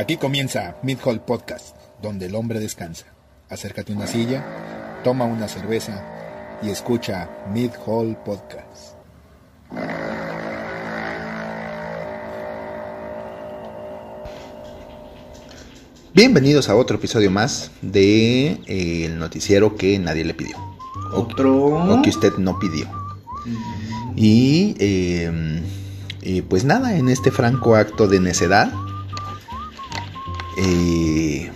Aquí comienza Mid Hall Podcast, donde el hombre descansa. Acércate a una silla, toma una cerveza y escucha Mid Hall Podcast. Bienvenidos a otro episodio más de eh, el noticiero que nadie le pidió. O- Otro. O que usted no pidió. Y eh, eh, pues nada, en este franco acto de necedad, eh,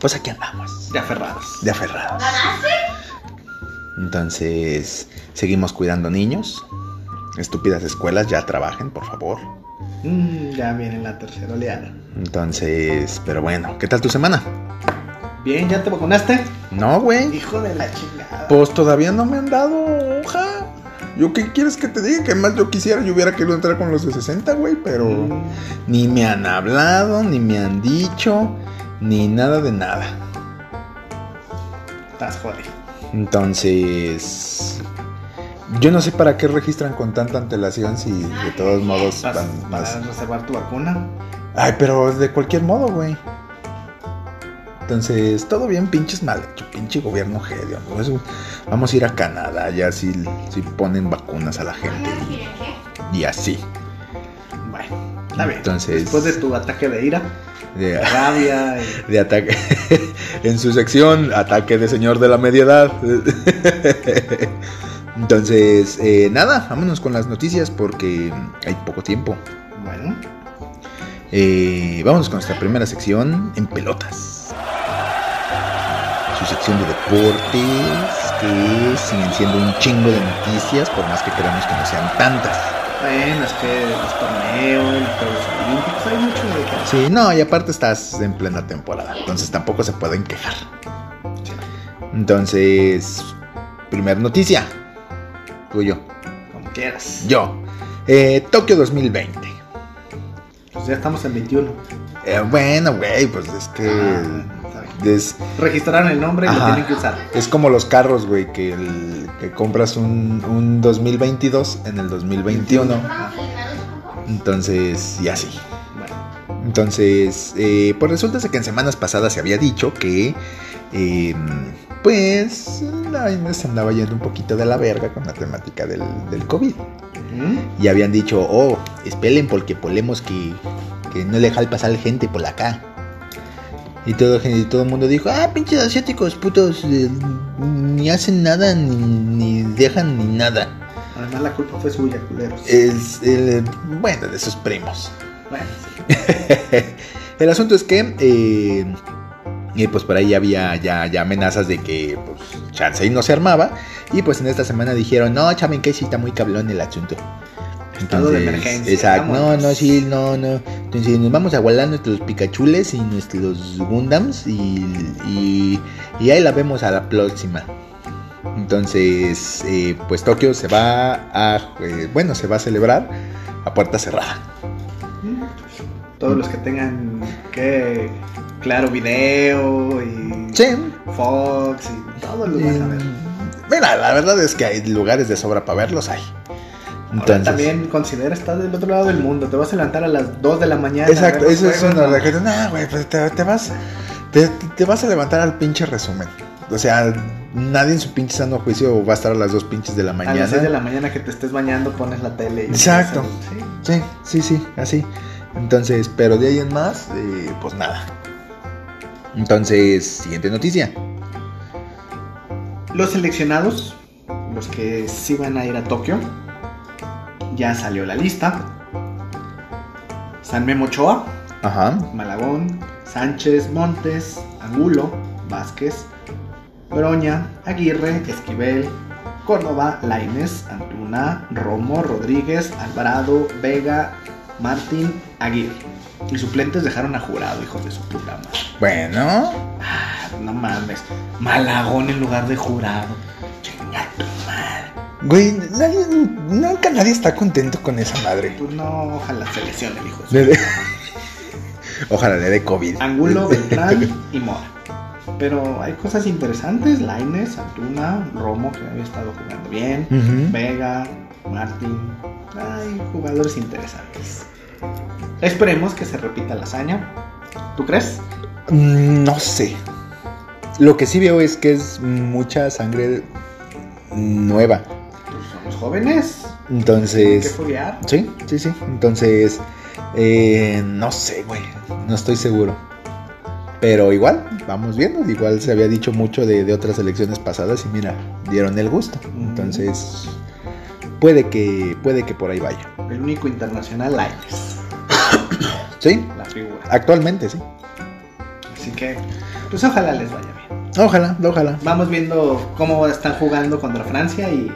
pues aquí andamos, De aferrados. de aferrados. Entonces, seguimos cuidando niños. Estúpidas escuelas, ya trabajen, por favor. Mm, ya viene la tercera oleada. Entonces, pero bueno, ¿qué tal tu semana? Bien, ¿ya te vacunaste? No, güey. Hijo de la chingada. Pues todavía no me han dado hoja. ¿Yo qué quieres que te diga? Que más yo quisiera, yo hubiera querido entrar con los de 60, güey, pero... Mm, Ni me han hablado, ni me han dicho, ni nada de nada. estás jodido. Entonces, yo no sé para qué registran con tanta antelación si de todos modos ¿Vas van para más. reservar tu vacuna? Ay, pero de cualquier modo, güey. Entonces, todo bien, pinches mal hecho, pinche gobierno gedio. ¿no? Eso- vamos a ir a Canadá, ya si, si ponen vacunas a la gente y, y así. Bueno, está bien. Entonces- Después de tu ataque de ira, De- rabia y... de ataque en su sección ataque de señor de la media edad entonces eh, nada vámonos con las noticias porque hay poco tiempo Bueno, Eh, vámonos con nuestra primera sección en pelotas su sección de deportes que siguen siendo un chingo de noticias por más que queramos que no sean tantas bueno, es que los torneos, los Juegos Olímpicos, hay mucho de que sí no y aparte estás en plena temporada entonces tampoco se pueden quejar entonces primer noticia tuyo Como quieras. Yo. Eh, Tokio 2020. Pues ya estamos en 21. Eh, bueno, güey, pues es que. Ah, está bien. Es, Registraron el nombre y Ajá. lo tienen que usar. es como los carros, güey, que, el- que compras un, un 2022 en el 2021. Entonces, y así. Bueno, Entonces, eh, pues resulta que en semanas pasadas se había dicho que. eh, pues se andaba yendo un poquito de la verga con la temática del, del COVID. Y habían dicho, oh, espelen porque polemos que, que no le dejar pasar gente por acá. Y todo, y todo el mundo dijo, ah, pinches asiáticos putos, eh, ni hacen nada, ni, ni dejan ni nada. además la culpa fue suya, culeros. Es, el, bueno, de sus primos. Bueno, sí. el asunto es que, eh, y pues por ahí había ya, ya amenazas de que, pues, chance y no se armaba. Y pues en esta semana dijeron, no, chaven, que sí está muy cablón el asunto. Estado de emergencia, Exacto, no, vámonos. no, sí, no, no. Entonces nos vamos a guardar nuestros Pikachules y nuestros Gundams y, y, y ahí la vemos a la próxima. Entonces, eh, pues Tokio se va a, eh, bueno, se va a celebrar a puerta cerrada. Todos los que tengan que claro video y Sí. Fox y todos los van a ver. Mira, la verdad es que hay lugares de sobra para verlos, hay. Ahora Entonces, también considera estar del otro lado del mundo. Te vas a levantar a las 2 de la mañana. a exacto, eso es una de no, güey, pues te, te vas te, te vas a levantar al pinche resumen. O sea, nadie en su pinche sano juicio va a estar a las dos pinches de la A mañana. las 6 de la mañana que te estés bañando, pones la tele. Y Exacto. Sí. Sí, sí, sí, así. Entonces, pero de ahí en más, eh, pues nada. Entonces, siguiente noticia. Los seleccionados, los que sí van a ir a Tokio, ya salió la lista. San Memo Ochoa, Ajá. Malagón, Sánchez, Montes, Angulo, Vázquez, Broña, Aguirre, Esquivel, Córdoba, Laines, Antuna, Romo, Rodríguez, Alvarado, Vega, Martín, Aguirre. Y suplentes dejaron a jurado, hijos de su puta madre. Bueno, Ah, no mames. Malagón en lugar de jurado. Chinga tu madre. Güey, nadie- nunca nadie está contento con esa madre. Pues no, ojalá se lesione hijo de Ojalá le dé COVID. Angulo, Beltrán y Mora. Pero hay cosas interesantes. Laines, Antuna, Romo, que había estado jugando bien. Vega, Martín. Hay jugadores interesantes. Esperemos que se repita la hazaña. ¿Tú crees? Mm, No sé. Lo que sí veo es que es mucha sangre nueva. Jóvenes. Que Entonces, foguear. sí, sí, sí. Entonces, eh, no sé, güey. No estoy seguro. Pero igual, vamos viendo. Igual se había dicho mucho de, de otras elecciones pasadas y mira, dieron el gusto. Entonces, puede que, puede que por ahí vaya. El único internacional Lainez, Sí, la figura. actualmente sí. Así que, pues ojalá les vaya bien. Ojalá, ojalá. Vamos viendo cómo están jugando contra Francia y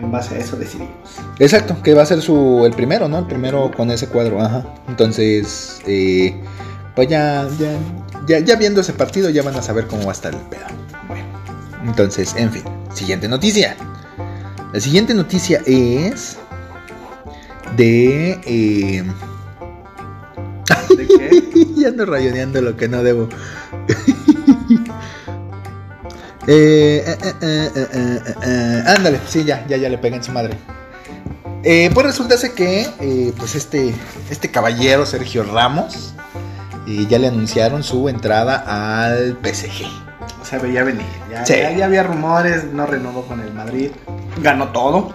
en base a eso decidimos. Exacto, que va a ser su el primero, ¿no? El primero con ese cuadro, ajá. Entonces, eh, pues ya, ya, ya, ya viendo ese partido ya van a saber cómo va a estar el pedo. Bueno, Entonces, en fin, siguiente noticia. La siguiente noticia es de... eh, ¿de qué? ya ando rayoneando lo que no debo. Eh, eh, eh, eh, ándale, sí, ya, ya, ya le pegué en su madre. Pues resulta que pues este, este caballero Sergio Ramos ya le anunciaron su entrada al PSG. O sea, veía venir. Ya, Sí. ya, ya había rumores, no renovó con el Madrid. Ganó todo.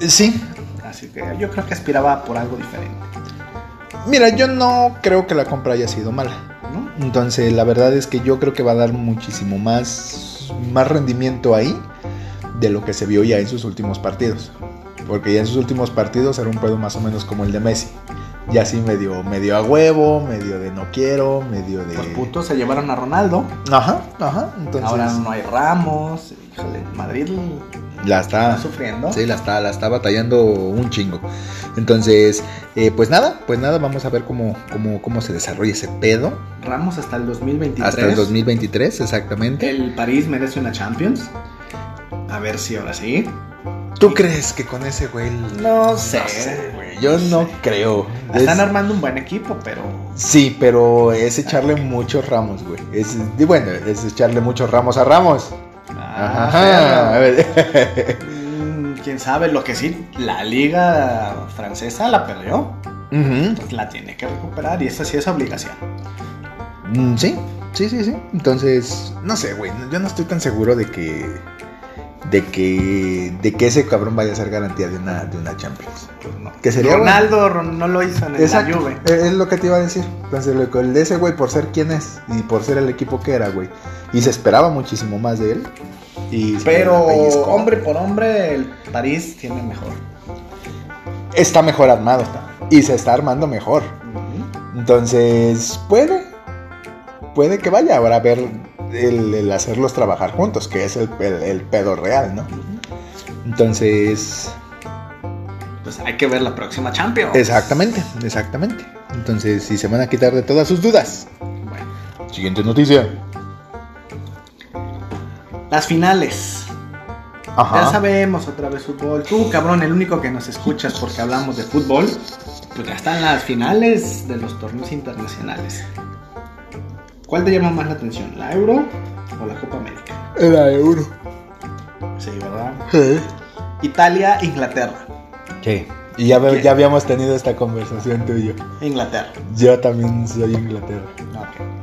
Sí, Así que yo creo que aspiraba por algo diferente. mira, yo no creo que la compra haya sido mala. ¿No? Entonces, la verdad es que yo creo que va a dar muchísimo más, más rendimiento ahí de lo que se vio ya en sus últimos partidos. Porque ya en sus últimos partidos era un pedo más o menos como el de Messi. Ya así medio, medio a huevo, medio de no quiero, medio de. Por puto se llevaron a Ronaldo. Ajá, ajá. Entonces. Ahora no hay Ramos. Híjole, Madrid La está. está sufriendo. Sí, la está, la está batallando un chingo. Entonces, eh, pues nada, pues nada, vamos a ver cómo, cómo, cómo se desarrolla ese pedo. Ramos hasta el 2023. Hasta el 2023, exactamente. El París merece una Champions. A ver si ahora sí. ¿Tú crees que con ese güey? No sé. güey. Yo no creo. Están Es- armando un buen equipo, pero. Sí, pero es echarle muchos ramos, güey. Es, y bueno, es echarle muchos ramos a Ramos. Ah, Ajá. A ver. Mm, Quién sabe, lo que sí, la liga francesa la perdió. Pues la tiene que recuperar y esa sí es obligación. Mm, Sí, sí, sí, sí. Entonces, no sé, güey. Yo no estoy tan seguro de que. De que. De que ese cabrón vaya a ser garantía de una, de una Champions. No. Que sería Ronaldo Ron- no lo hizo en el la. Juve. Es es lo que te iba a decir. Entonces, el de ese güey, por ser quien es y por ser el equipo que era, güey. Y se esperaba muchísimo más de él. Y Pero hombre por hombre, el París tiene mejor. está mejor armado. Y se está armando mejor. Entonces, puede. Puede que vaya. Ahora a ver el, el hacerlos trabajar juntos, que es el, el- el pedo real, ¿no? Entonces, Pues hay que ver la próxima Champions. exactamente, exactamente. Entonces, si se van a quitar de todas sus dudas. Bueno, Siguiente noticia. Las finales. Ya sabemos otra vez fútbol. Tú, cabrón, el único que nos escuchas porque hablamos de fútbol. Pues ya están las finales de los torneos internacionales. ¿Cuál te llama más la atención? ¿La Euro o la Copa América? Era euro. Sí, ¿verdad? Sí. Italia, Inglaterra. Sí. Y ya, ya habíamos tenido esta conversación tú y yo. Inglaterra. Yo también soy Inglaterra. Ok.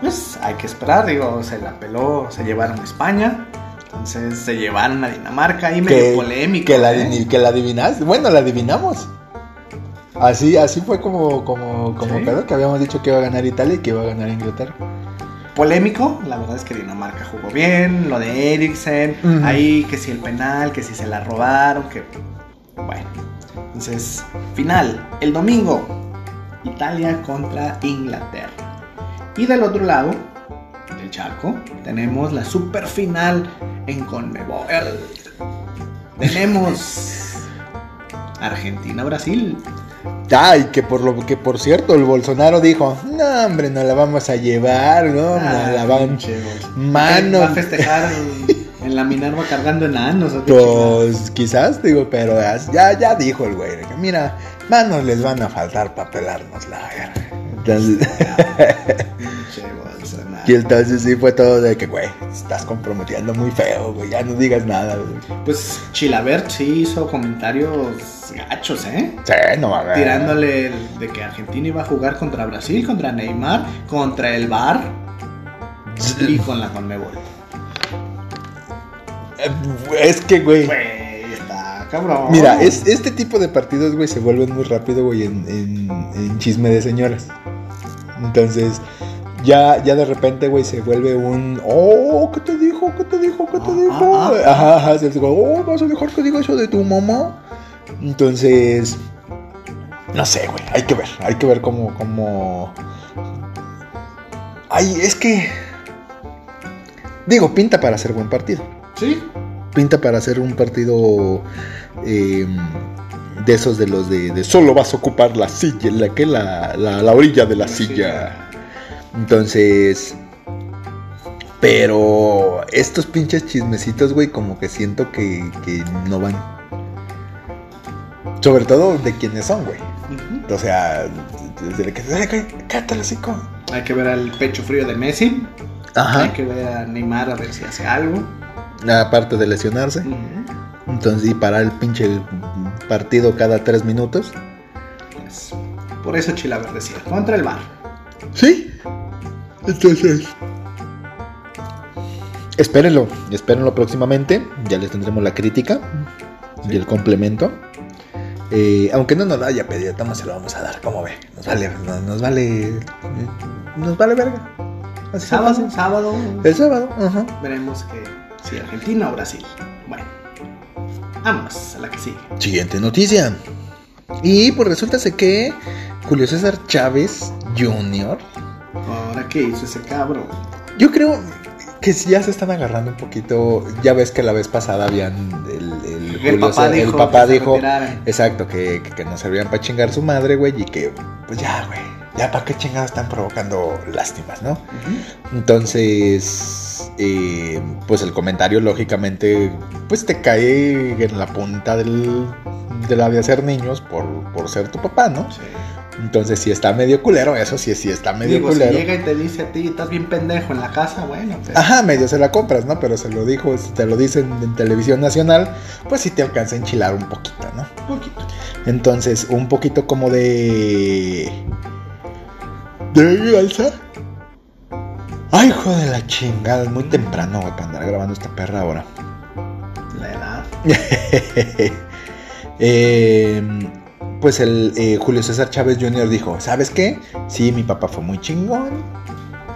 Pues hay que esperar, digo, se la peló, se llevaron a España. Entonces se llevaron a Dinamarca y medio polémico. Que la, ¿eh? que la adivinaste. Bueno, la adivinamos. Así, así fue como, como, como Sí. quedó, que habíamos dicho que iba a ganar Italia y que iba a ganar Inglaterra. Polémico, la verdad es que Dinamarca jugó bien, lo de Eriksen, ahí que si el penal, que si se la robaron, que bueno. Entonces, final, el domingo, Italia contra Inglaterra. Y del otro lado del charco tenemos la super final en Conmebol. Tenemos Argentina-Brasil. Ay, que por lo que por cierto, el Bolsonaro dijo, no hombre, no la vamos a llevar, no, Ah, no la van. Mano. Va a festejar en, en la Minerva cargando enanos. Pues quizás, digo, pero ya, ya dijo el güey, que mira, manos les van a faltar para pelarnos la verga. Entonces, Bolsonaro. Y entonces sí fue todo de que, güey, estás comprometiendo muy feo, güey, ya no digas nada, güey. Pues Chilabert sí hizo comentarios gachos, ¿eh? Sí, no mames. Tirándole el- de que Argentina iba a jugar contra Brasil, contra Neymar, contra el Bar y con la Conmebol. Eh, Es que, güey. Güey, está cabrón. Mira, es, este tipo de partidos, güey, se vuelven muy rápido, güey, en, en- en chisme de señoras. Entonces, ya, ya de repente, güey, se vuelve un. Oh, ¿qué te dijo? ¿Qué te dijo? ¿Qué te Ah, dijo? ah, ah. Ajá, ajá. Se dice, oh, ¿vas a dejar que diga eso de tu mamá? Entonces. No sé, güey. Hay que ver. Hay que ver cómo. cómo... Ay, es que. Digo, pinta para hacer buen partido Sí, pinta para hacer un partido eh, de esos de los de, de solo vas a ocupar la silla, la que la, la, la orilla de la silla. Entonces, pero estos pinches chismecitos, güey, como que siento que, que no van. Sobre todo de quiénes son, güey. O sea, desde que "Ay, cá- cállate el hocico". Hay que ver al pecho frío de Messi. Hay Ajá. que ver a Neymar a ver si hace algo. Aparte de lesionarse. Entonces, y parar el pinche partido cada tres minutos. Por eso Chilabert decía, contra el Bar. Sí. Entonces. Espérenlo, espérenlo próximamente. Ya les tendremos la crítica y el complemento. Eh, aunque no nos lo haya pedido, Toma se lo vamos a dar, como ve. Nos vale, nos, nos vale. Nos vale verga. Así Sábado, sábado, El sábado, ajá. veremos que si Argentina o Brasil. Bueno, vámonos a la que sigue. Siguiente noticia. Y pues resulta que Julio César Chávez Jr. Ahora, ¿qué hizo ese cabrón? Yo creo que ya se están agarrando un poquito. Ya ves que la vez pasada habían el, el, El Julio papá dijo el papá que se dijo retiraran. exacto, que, que, que no servían para chingar su madre, güey, y que pues ya, güey, ya para qué chingados están provocando lástimas, ¿no? Entonces, eh, pues el comentario lógicamente, pues te cae en la punta del, de la de hacer niños por, por ser tu papá, ¿no? Sí. Entonces sí está medio culero, eso sí, sí está medio Digo, si culero. llega y te dice a ti, estás bien pendejo en la casa, bueno, pues, Ajá, medio se la compras, ¿no? Pero se lo dijo, si te lo dicen en televisión nacional, pues sí te alcanza a enchilar un poquito, ¿no? un poquito. Entonces, un poquito como de. ¿De alza? Ay, hijo de la chingada, es muy temprano, güey, para andar grabando esta perra ahora. La edad. Eh, pues el eh, Julio César Chávez Jr. dijo, ¿sabes qué? Sí, mi papá fue muy chingón.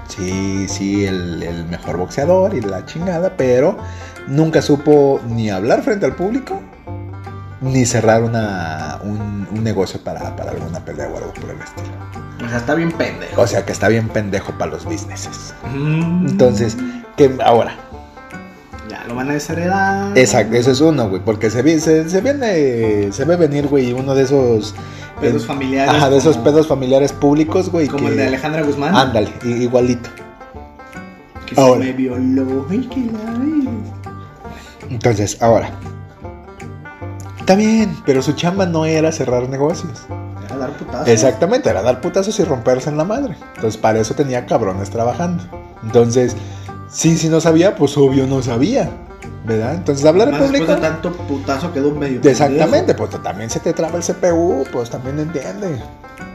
Sí, sí, el, el mejor boxeador y la chingada, pero nunca supo ni hablar frente al público, ni cerrar una, un, un negocio para, para alguna pelea o algo por el estilo. O sea, está bien pendejo. O sea que está bien pendejo para los businesses. Mm. Entonces, que ahora, Ya lo van a desheredar. exacto, eso es uno, güey, porque se, se, se viene, se ve venir, güey, uno de esos... Pedos eh, familiares. Ajá, de esos pedos familiares públicos, güey. Como que- el de Alejandra Guzmán. Ándale, igualito. Que Ahora. se me violó. Ay, ves. Entonces, ahora. Está bien, pero su chamba no era cerrar negocios. Era dar putazos. Exactamente, era dar putazos y romperse en la madre. Entonces, para eso tenía cabrones trabajando. Entonces, sí, si no sabía, pues obvio no sabía. ¿Verdad? Entonces, hablar en Más después público. de tanto putazo quedó medio Exactamente, pues también se te traba el CPU, pues también entiende.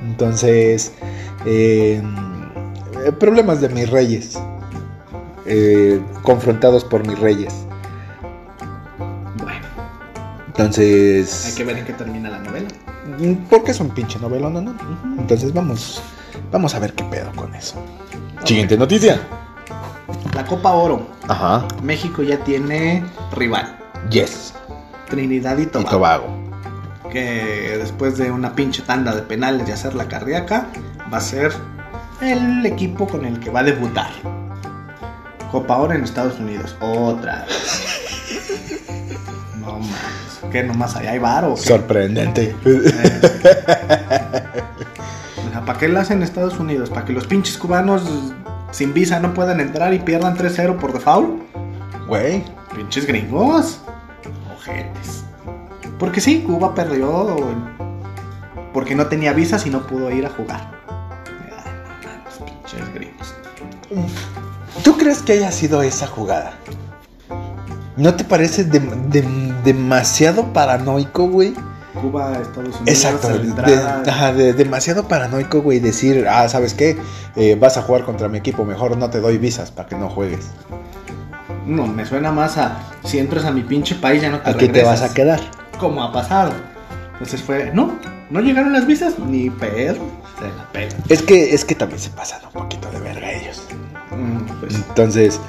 Entonces, eh, eh, problemas de mis reyes. Eh, confrontados por mis reyes. Entonces, hay que ver en qué termina la novela. porque es un pinche novela, no, no. Entonces vamos, vamos a ver qué pedo con eso. Siguiente noticia. La Copa Oro. Ajá. México ya tiene rival. Yes. Trinidad y Y Tobago. Tobago. Que después de una pinche tanda de penales y hacer la cardíaca, va a ser el equipo con el que va a debutar. Copa Oro en Estados Unidos. Otra vez. No mames. ¿Qué nomás hay? ¿Hay bar o qué? Sorprendente. O sea, ¿para qué la hacen en Estados Unidos? ¿Para que los pinches cubanos sin visa no puedan entrar y pierdan 3-0 por default? Güey. Pinches gringos. Ojetes. Porque sí, Cuba perdió porque no tenía visas y no pudo ir a jugar. Ah, no mames, pinches gringos. ¿Tú crees que haya sido esa jugada? ¿No te parece dem- dem- demasiado paranoico, güey? Cuba, Estados Unidos. Exacto, la de- entrada- ajá, de- demasiado paranoico, güey, decir, ah, ¿sabes qué? Eh, vas a jugar contra mi equipo, mejor no te doy visas para que no juegues. No, me suena más a si entras a mi pinche país ya no te Aquí te vas a quedar. Como ha pasado. Entonces fue, no, no llegaron las visas, ni pedo. Se la pela. Es que, es que también se pasan un poquito de verga ellos. Mm, pues, Entonces,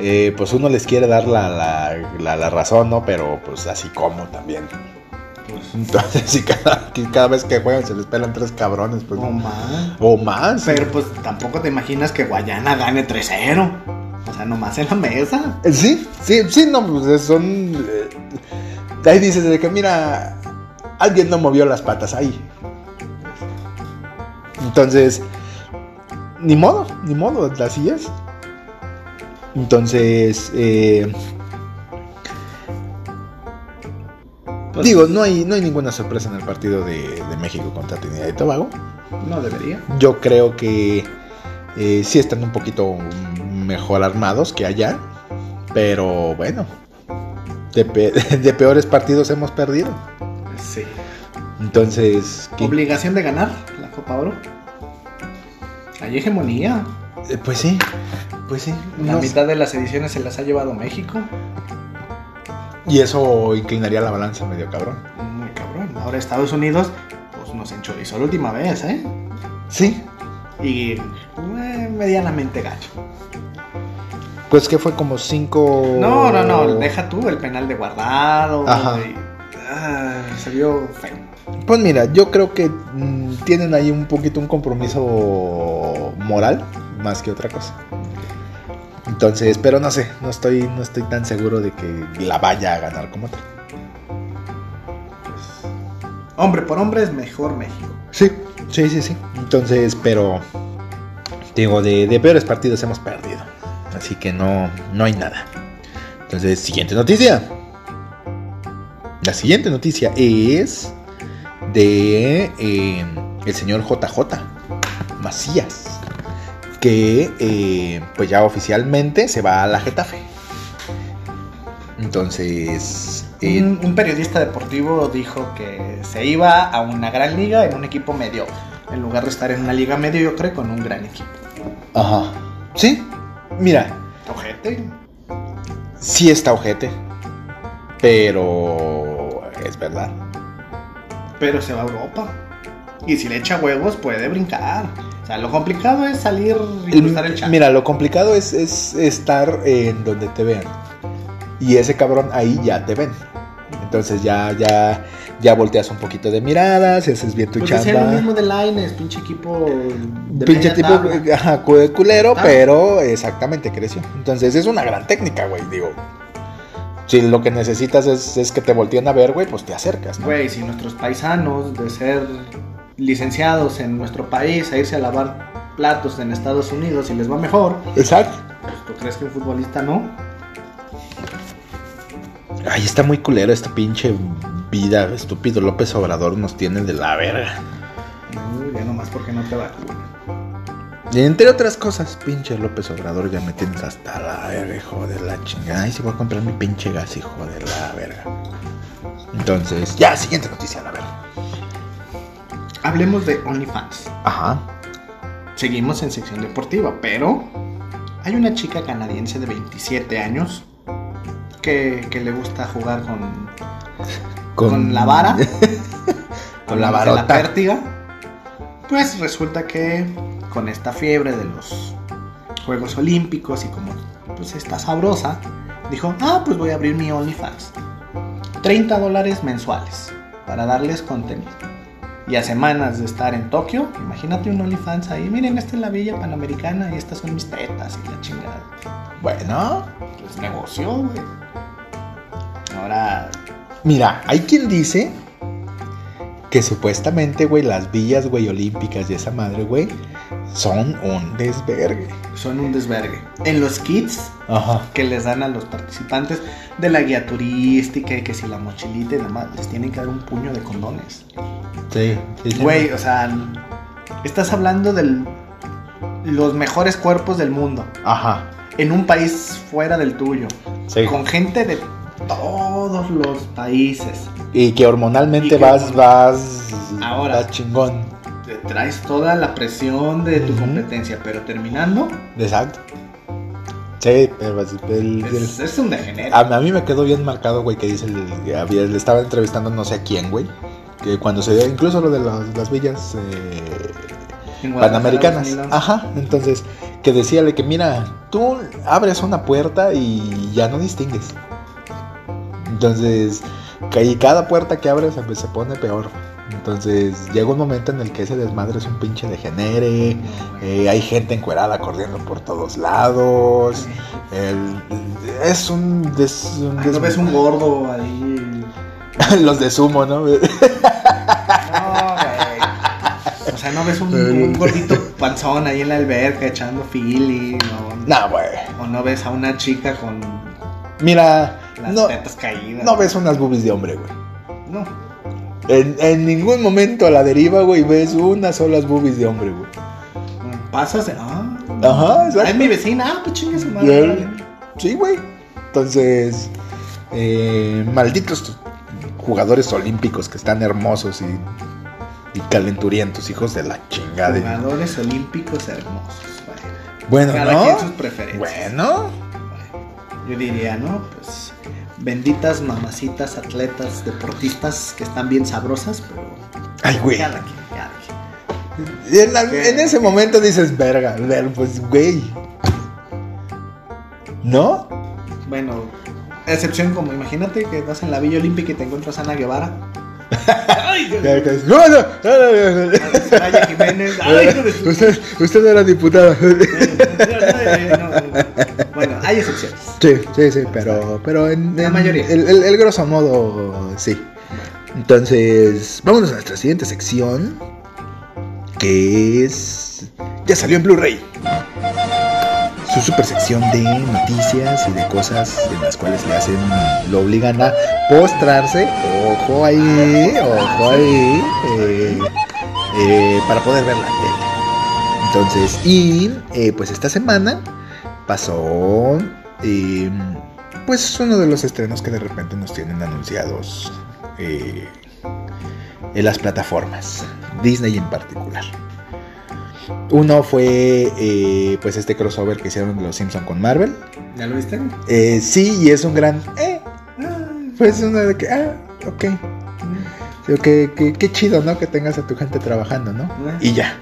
eh, pues uno les quiere dar la, la, la- la razón, ¿no? Pero pues así como también. pues, Entonces, si cada, cada vez que juegan se les pelan tres cabrones, pues. no más. O más. Pero pues tampoco te imaginas que Guayana gane 3-0. O sea, nomás en la mesa. Sí, sí, sí, no, pues son. eh, ahí dices de que, mira, alguien no movió las patas ahí. Entonces, ni modo, ni modo, así es. Entonces, eh, Pues, digo, no hay, no hay ninguna sorpresa en el partido de, de México contra Trinidad y Tobago. No debería. Yo creo que eh, sí están un poquito mejor armados que allá. Pero bueno, de, pe- de peores partidos hemos perdido. Sí. Entonces, ¿qué- Obligación de ganar la Copa Oro. Hay hegemonía. eh, pues sí, pues sí. La no mitad de las ediciones se las ha llevado México. Y eso inclinaría la balanza medio cabrón. Muy cabrón. Ahora Estados Unidos, pues nos enchorizó la última vez, ¿eh? Sí. Y eh, medianamente gacho. Pues que fue como cinco. No, no, no, deja tú el penal de guardado. Ajá. y- ah, se vio feo. Pues mira, yo creo que mm, tienen ahí un poquito un compromiso moral más que otra cosa. Entonces, pero no sé, no estoy, no estoy tan seguro de que la vaya a ganar como tal. Hombre por hombre es mejor México. Sí, sí, sí, sí. Entonces, pero digo, de, de peores partidos hemos perdido. Así que no, no hay nada. Entonces, siguiente noticia. La siguiente noticia es de eh, el señor JJ Macías. Que eh, pues ya oficialmente se va a la Getafe. Entonces, eh, Un, un periodista deportivo dijo que se iba a una gran liga en un equipo medio, en lugar de estar en una liga mediocre con un gran equipo. ajá. Sí, mira, Ojete. Sí está ojete. Pero es verdad. Pero se va a Europa. Y si le echa huevos, puede brincar. Sea, lo complicado es salir y El- cruzar el chat. mira, lo complicado es, es estar en donde te vean. Y ese cabrón ahí ya te ven. Entonces ya, ya, ya volteas un poquito de miradas, y haces bien tu Pues decía lo chamba. mismo de Lines, pinche equipo de Pinche tipo tabla. ajá, cu- culero, pero exactamente creció. Entonces es una gran técnica, güey. Digo, si lo que necesitas es, es que te volteen a ver, güey, pues te acercas, ¿no? Güey, si nuestros paisanos de ser licenciados en nuestro país a irse a lavar platos en Estados Unidos y les va mejor, Exacto. pues, ¿tú crees que un futbolista no? Ay, está muy culero esta pinche vida. Estúpido López Obrador nos tiene de la verga. No, ya nomás porque no te va. Y entre otras cosas, pinche López Obrador, ya me tienes hasta la verga, hijo de la chingada. Ay, si voy a comprar mi pinche gas, hijo de la verga. Entonces, ya, siguiente noticia, la verga. Hablemos de OnlyFans. Ajá. Seguimos en sección deportiva, pero hay una chica canadiense de 27 años que, que le gusta jugar con, con, la vara, Con la varota. pértiga. Pues resulta que con esta fiebre de los Juegos Olímpicos y como pues está sabrosa, dijo, ah, pues voy a abrir mi OnlyFans. 30 dólares mensuales para darles contenido. Y a semanas de estar en Tokio, imagínate un OnlyFans ahí, miren, esta es la Villa Panamericana y estas son mis tetas y la chingada. Bueno, Pues negocio, güey. Ahora, mira, hay quien dice que supuestamente, güey, las villas, güey, olímpicas y esa madre, güey, son un desvergue. son un desvergue. En los kits Ajá. que les dan a los participantes de la guía turística y que si la mochilita y demás, les tienen que dar un puño de condones. Sí, sí, sí. Güey, o sea, estás hablando de los mejores cuerpos del mundo. Ajá. en un país fuera del tuyo, Sí. con gente de todos los países. Y que hormonalmente Y que vas, hormon- vas, Ahora. vas chingón. Te traes toda la presión de tu competencia, pero terminando, Exacto. Sí, pero es- el- el- es, es un degenere. a, a mí me quedó bien marcado, güey, que dice, el- había, le estaba entrevistando no sé a quién, güey. Que cuando se dio, incluso lo de las, las villas eh, panamericanas. Ajá, entonces, que decíale que mira, tú abres una puerta y ya no distingues. Entonces, ahí cada puerta que abres se, se pone peor. Entonces, llega un momento en el que ese desmadre es un pinche degenere. Eh, hay gente encuerada corriendo por todos lados. el- es un, des- un Ay, no ves un gordo ahí. Los de sumo, ¿no? No, güey. O sea, no ves un, un gordito panzón ahí en la alberca echando fili, no. Güey. O no ves a una chica con Mira, las no, tetas caídas. no ves unas boobies de hombre, güey. No. En, en ningún momento a la deriva, güey, ves unas solas boobies de hombre, güey. Pasas de. Ah, Ajá, exacto. Es mi vecina. Ah, pues chingue su madre. Sí, güey. Entonces, eh, malditos jugadores olímpicos que están hermosos y, y calenturientos, hijos de la chingada. Jugadores olímpicos hermosos. Bueno, Bueno, cada ¿no? quien sus preferencias. Bueno, Yo diría, ¿no? Pues benditas mamacitas, atletas, deportistas que están bien sabrosas, pero ay, güey. En, la- en ese momento dices, verga, ver, pues, güey. ¿No? Bueno, excepción como imagínate que estás en la Villa Olímpica y te encuentras a Ana Guevara. Ay, Dios mío. No, no, no, no, Jiménez. Ay, Usted, usted era diputada. No, Bueno, hay excepciones. Sí, sí, sí, pero, pero en, La en- mayoría. El, el- el grosso modo, sí. Entonces, vámonos a nuestra siguiente sección, que es... Ya salió en Blu-ray. Su super sección de noticias y de cosas en las cuales le hacen, lo obligan a postrarse, ojo ahí, ojo ahí, eh, eh, para poder ver la tele. Entonces, y eh, pues esta semana pasó eh, pues uno de los estrenos que de repente nos tienen anunciados eh, en las plataformas, Disney en particular. Uno fue eh, pues este crossover que hicieron de los Simpson con Marvel. ¿Ya lo viste? Eh, sí, y es un gran... Eh, Ah, pues una de que... Ah, ok. Sí, que, chido, ¿no? Que tengas a tu gente trabajando, ¿no? Y ya.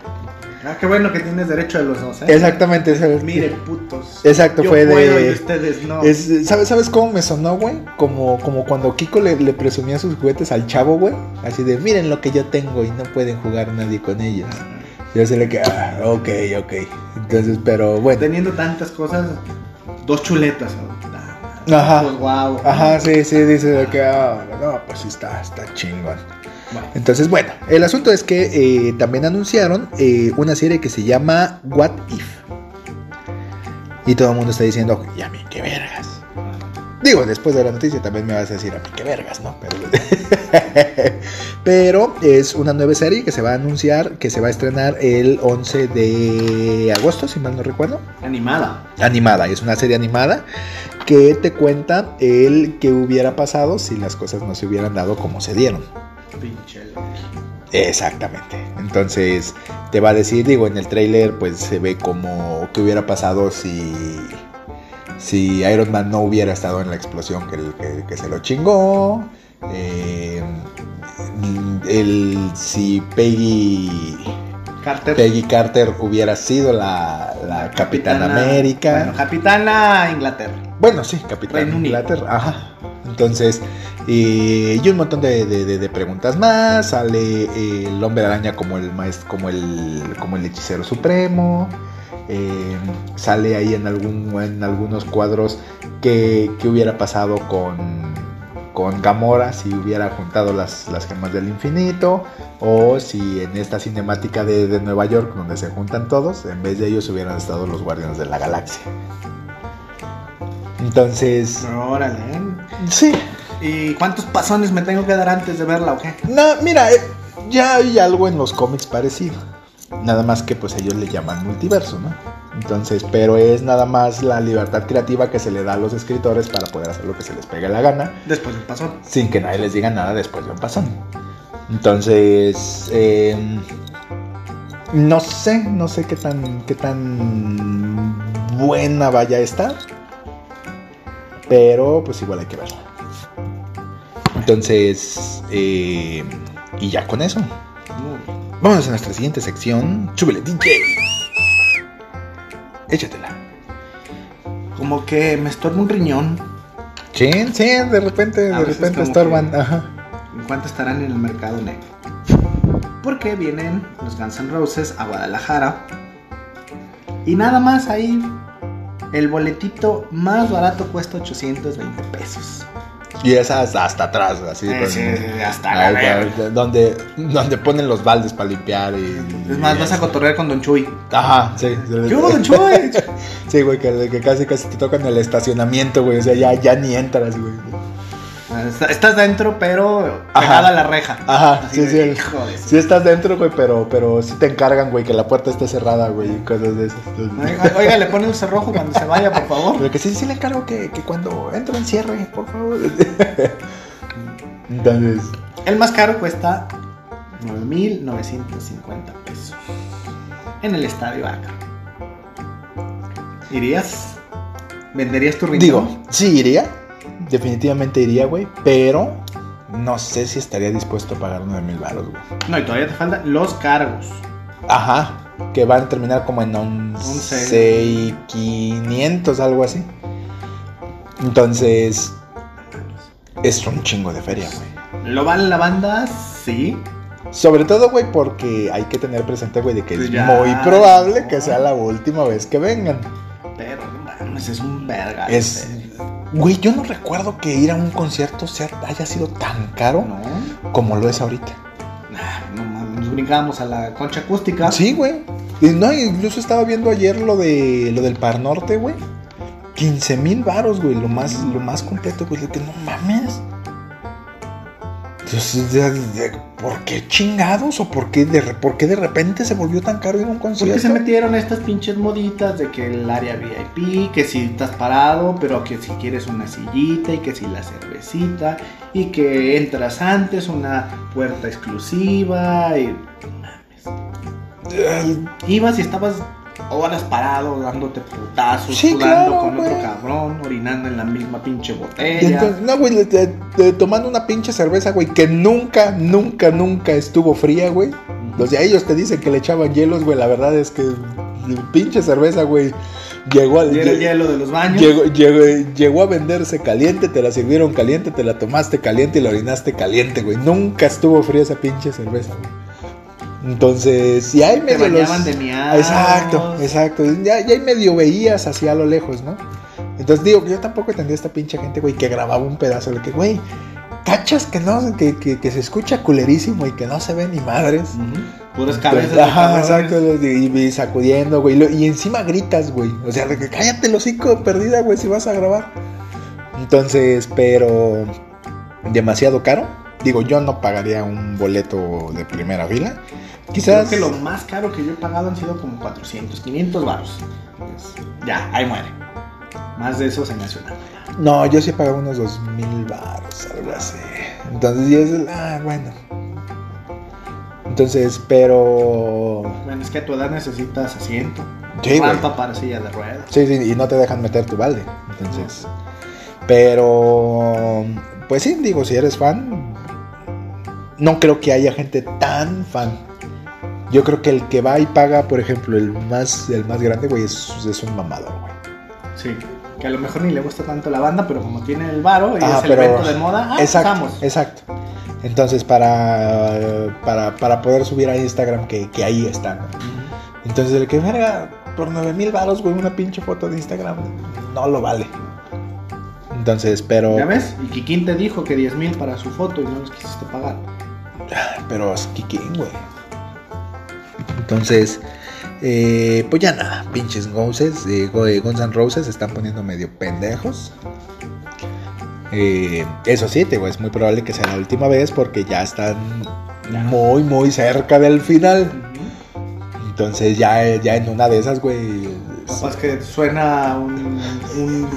Ah, qué bueno que tienes derecho de los dos, ¿eh? Exactamente. ¿sabes? Miren, putos. Exacto, Yo fue de- puedo y ustedes no. Es, ¿sabes, ¿Sabes cómo me sonó, güey? Como, como cuando Kiko le, le presumía sus juguetes al chavo, güey. Así de, miren lo que yo tengo y no pueden jugar nadie con ellos. Yo se le queda, ah, ok, ok. Entonces, pero bueno. Teniendo tantas cosas, dos chuletas. ¿no? Ajá. Pues, guau. Ajá, sí, sí, dice de que, ah, no, pues sí está, está chingón. Entonces, bueno, el asunto es que eh, también anunciaron eh, una serie que se llama What If. Y todo el mundo está diciendo, y a mí, qué vergas. Digo, después de la noticia también me vas a decir a mí qué vergas, ¿no? Pero, pero es una nueva serie que se va a anunciar, que se va a estrenar el 11 de agosto, si mal no recuerdo. animada. Animada, es una serie animada que te cuenta el que hubiera pasado si las cosas no se hubieran dado como se dieron. Pinche. Exactamente. Entonces te va a decir, digo, en el tráiler pues se ve como que hubiera pasado si si Iron Man no hubiera estado en la explosión que, que- que se lo chingó. Eh, el, si Peggy Carter. Peggy Carter hubiera sido la, la Capitana América. Bueno, Capitana Inglaterra. Bueno, sí, Unido. Inglaterra. Ajá. Entonces, eh, y un montón de, preguntas más. Sale eh, el hombre araña como el como el, como el hechicero supremo. Eh, sale ahí en algún en algunos cuadros que, que hubiera pasado con, con Gamora si hubiera juntado las, las gemas del infinito. O si en esta cinemática de, de Nueva York, donde se juntan todos, en vez de ellos hubieran estado los guardianes de la galaxia. Entonces, Órale. sí. ¿Y cuántos pasones me tengo que dar antes de verla o qué? No, mira, eh, ya hay algo en los cómics parecido. Nada más que pues ellos le llaman multiverso, ¿no? Entonces, pero es nada más la libertad creativa que se le da a los escritores para poder hacer lo que se les pegue la gana, Después del pasón. sin que nadie les diga nada después de un pasón. Entonces, eh, no sé, no sé qué tan, qué tan buena vaya a estar, pero pues igual hay que verla. Entonces, eh, y ya con eso, Vámonos a nuestra siguiente sección. Chúbele, DJ. Échatela. Como que me estorba un riñón. Sí, sí, de repente, A de repente estorban. Ajá. ¿En cuánto estarán en el mercado negro? Porque vienen los Guns N' Roses a Guadalajara. Y nada más ahí. El boletito más barato cuesta 820 pesos. Y esas hasta atrás, así. Eh, sí, sí, hasta Ahí, la verga. donde, donde ponen los baldes para limpiar y... Es más, y vas a cotorrear con Don Chuy. Ajá, sí. ¿Qué hubo, Don Chuy? Sí, güey, que, que casi casi te tocan el estacionamiento, güey. O sea, ya, ya ni entras, güey. Está- Estás dentro, pero Ajá. pegado a la reja. Ajá, Así sí, de, sí. Hijo de su- Sí estás dentro, güey, pero, pero sí te encargan, güey, que la puerta esté cerrada, güey, y cosas de esas. Oiga, oiga, le pone un cerrojo cuando se vaya, por favor. Pero que sí, sí le encargo que, que cuando entro en cierre, por favor. Entonces, El más caro cuesta 9.950 pesos. En el estadio Acro. ¿Irías? ¿Venderías tu riñón? digo, sí iría, definitivamente iría, güey, pero no sé si estaría dispuesto a pagar 9 mil baros, güey. No, y todavía te faltan los cargos. Ajá, que van a terminar como en 11 y 500, algo así. Entonces, es un chingo de feria, güey. ¿Lo vale la banda? Sí. Sobre todo, güey, porque hay que tener presente, güey, de que es Pues ya, muy probable no. que sea la última vez que vengan. Pero, no es un verga. Es. Güey, yo no recuerdo que ir a un concierto sea, haya sido tan caro No. como lo es ahorita. Ah, No mames, nos brincamos a la concha acústica. Sí, güey. No, incluso estaba viendo ayer lo de lo del Par Norte, güey. 15 mil varos, güey, lo más, lo más completo, güey, que no mames. Entonces, de- de- ¿por qué chingados? ¿O por qué, de, por qué de repente se volvió tan caro ir a un concierto? Porque se metieron estas pinches moditas de que el área VIP, que si estás parado, pero que si quieres una sillita y que si la cervecita y que entras antes, una puerta exclusiva y mames. Ibas y estabas horas parado dándote putazos, Sí, sudando claro, con otro cabrón, orinando en la misma pinche botella. entonces, no, güey, tomando una pinche cerveza, güey, que nunca, nunca, nunca estuvo fría, güey. Los de ellos te dicen que le echaban hielos, güey. La verdad es que pinche cerveza, güey, llegó al. Era el hielo de los baños. Llegó, llegó, llegó a venderse caliente, te la sirvieron caliente, te la tomaste caliente y la orinaste caliente, güey. Nunca estuvo fría esa pinche cerveza, güey. Entonces, hay Te medio los... bañaban de miados. Exacto, exacto. Ya, ya hay medio veías hacia a lo lejos, ¿no? Entonces digo, yo tampoco entendía esta pinche gente, güey, que grababa un pedazo de que, güey, cachas que no, que, que, que se escucha culerísimo y que no se ve ni madres. Ujú. Puras cabezas Ajá, exacto, y, y sacudiendo, güey. Y encima gritas, güey. O sea, de que cállate el hocico, perdida, güey, si vas a grabar. Entonces, pero demasiado caro. Digo, yo no pagaría un boleto de primera fila. Quizás. Creo que lo más caro que yo he pagado han sido como 400, 500 baros. Pues, ya, ahí muere. Más de eso se menciona. No, yo sí he pagado unos dos mil baros, algo así. Entonces, y es. Ah, bueno. Entonces, pero. Bueno, es que a tu edad necesitas asiento. Sí, rampa para silla de ruedas. Sí, sí, y no te dejan meter tu balde. Entonces. Pero. Pues sí, digo, si eres fan. No creo que haya gente tan fan. Yo creo que el que va y paga, por ejemplo, el más, el más grande, güey, es, es un mamador, güey. Sí. Que a lo mejor ni le gusta tanto la banda, pero como tiene el varo y Ah, es el pero- evento de moda, ah, exacto, vamos. exacto. Entonces, para, para, para poder subir a Instagram, que, que ahí está, ¿no? Entonces, el que verga por 9 mil baros, güey, una pinche foto de Instagram, no lo vale. Entonces, pero. ¿Ya ves? Y Kikín te dijo que 10 mil para su foto y no los quisiste pagar. Pero es Kikín, güey. Entonces, eh, pues ya nada, pinches Gonzes, eh, Go- eh, Guns N' Roses se están poniendo medio pendejos. Eh, eso sí, te es muy probable que sea la última vez porque ya están muy, muy cerca del final. Entonces ya, ya en una de esas, güey, Capaz que suena un, un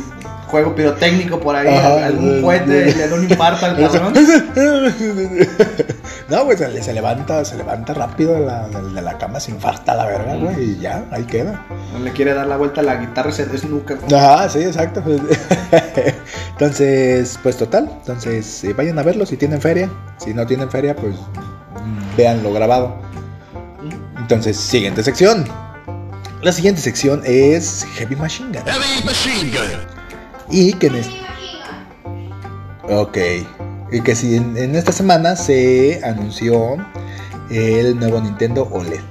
juego pirotécnico por ahí, Ajá, algún cohete le da un infarto al cabrón. No, pues se, se levanta, se levanta rápido de la, de, de la cama, se infarta a la verga, güey, y ya, ahí queda. No le quiere dar la vuelta a la guitarra y se desnuca. Ajá, sí, exacto. Entonces, pues total. Entonces, eh, vayan a verlo si tienen feria. Si no tienen feria, pues mm, véanlo grabado. Entonces, siguiente sección. La siguiente sección es Heavy Machine Gun. Heavy machine gun. Y que en es- Ok. Y que si en, en esta semana se anunció el nuevo Nintendo OLED.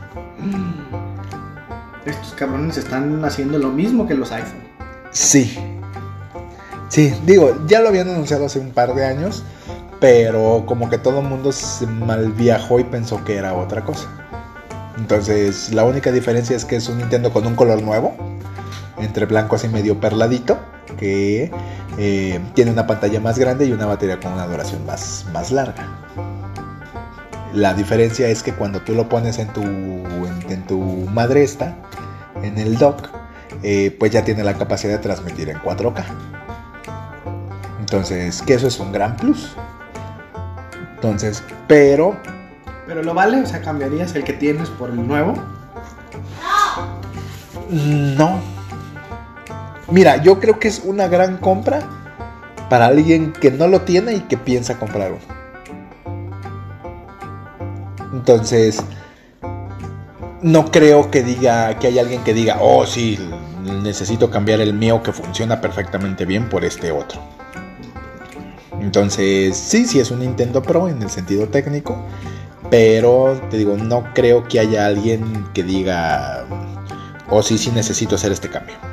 Estos cabrones están haciendo lo mismo que los iPhone. Sí. Sí, digo, ya lo habían anunciado hace un par de años, pero como que todo el mundo se mal viajó y pensó que era otra cosa. Entonces, la única diferencia es que es un Nintendo con un color nuevo, entre blanco así medio perladito, que eh, tiene una pantalla más grande y una batería con una duración más, más larga. La diferencia es que cuando tú lo pones en tu, en, en tu madre esta, en el dock, eh, pues ya tiene la capacidad de transmitir en 4K. Entonces, que eso es un gran plus. Entonces, pero Pero lo vale, o sea, cambiarías el que tienes por el nuevo. no. Mira, yo creo que es una gran compra para alguien que no lo tiene y que piensa comprar uno. Entonces, no creo que diga que hay alguien que diga, oh sí, necesito cambiar el mío que funciona perfectamente bien por este otro. Entonces, sí, sí es un Nintendo Pro en el sentido técnico, pero te digo, no creo que haya alguien que diga, oh sí, sí necesito hacer este cambio.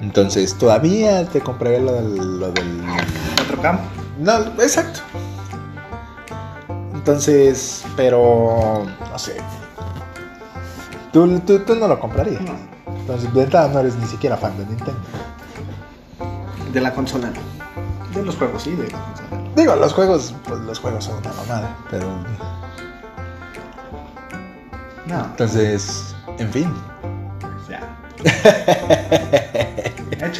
Entonces, todavía te compraré lo del, lo del Otro campo. no, exacto. Entonces, pero no sé. Tú, tú, tú no lo comprarías. No, Entonces, de entrada no eres ni siquiera fan de Nintendo. de la consola. De los juegos, sí, de la consola. Digo, los juegos, pues los juegos son una mamada, pero No, entonces, en fin. pues ya.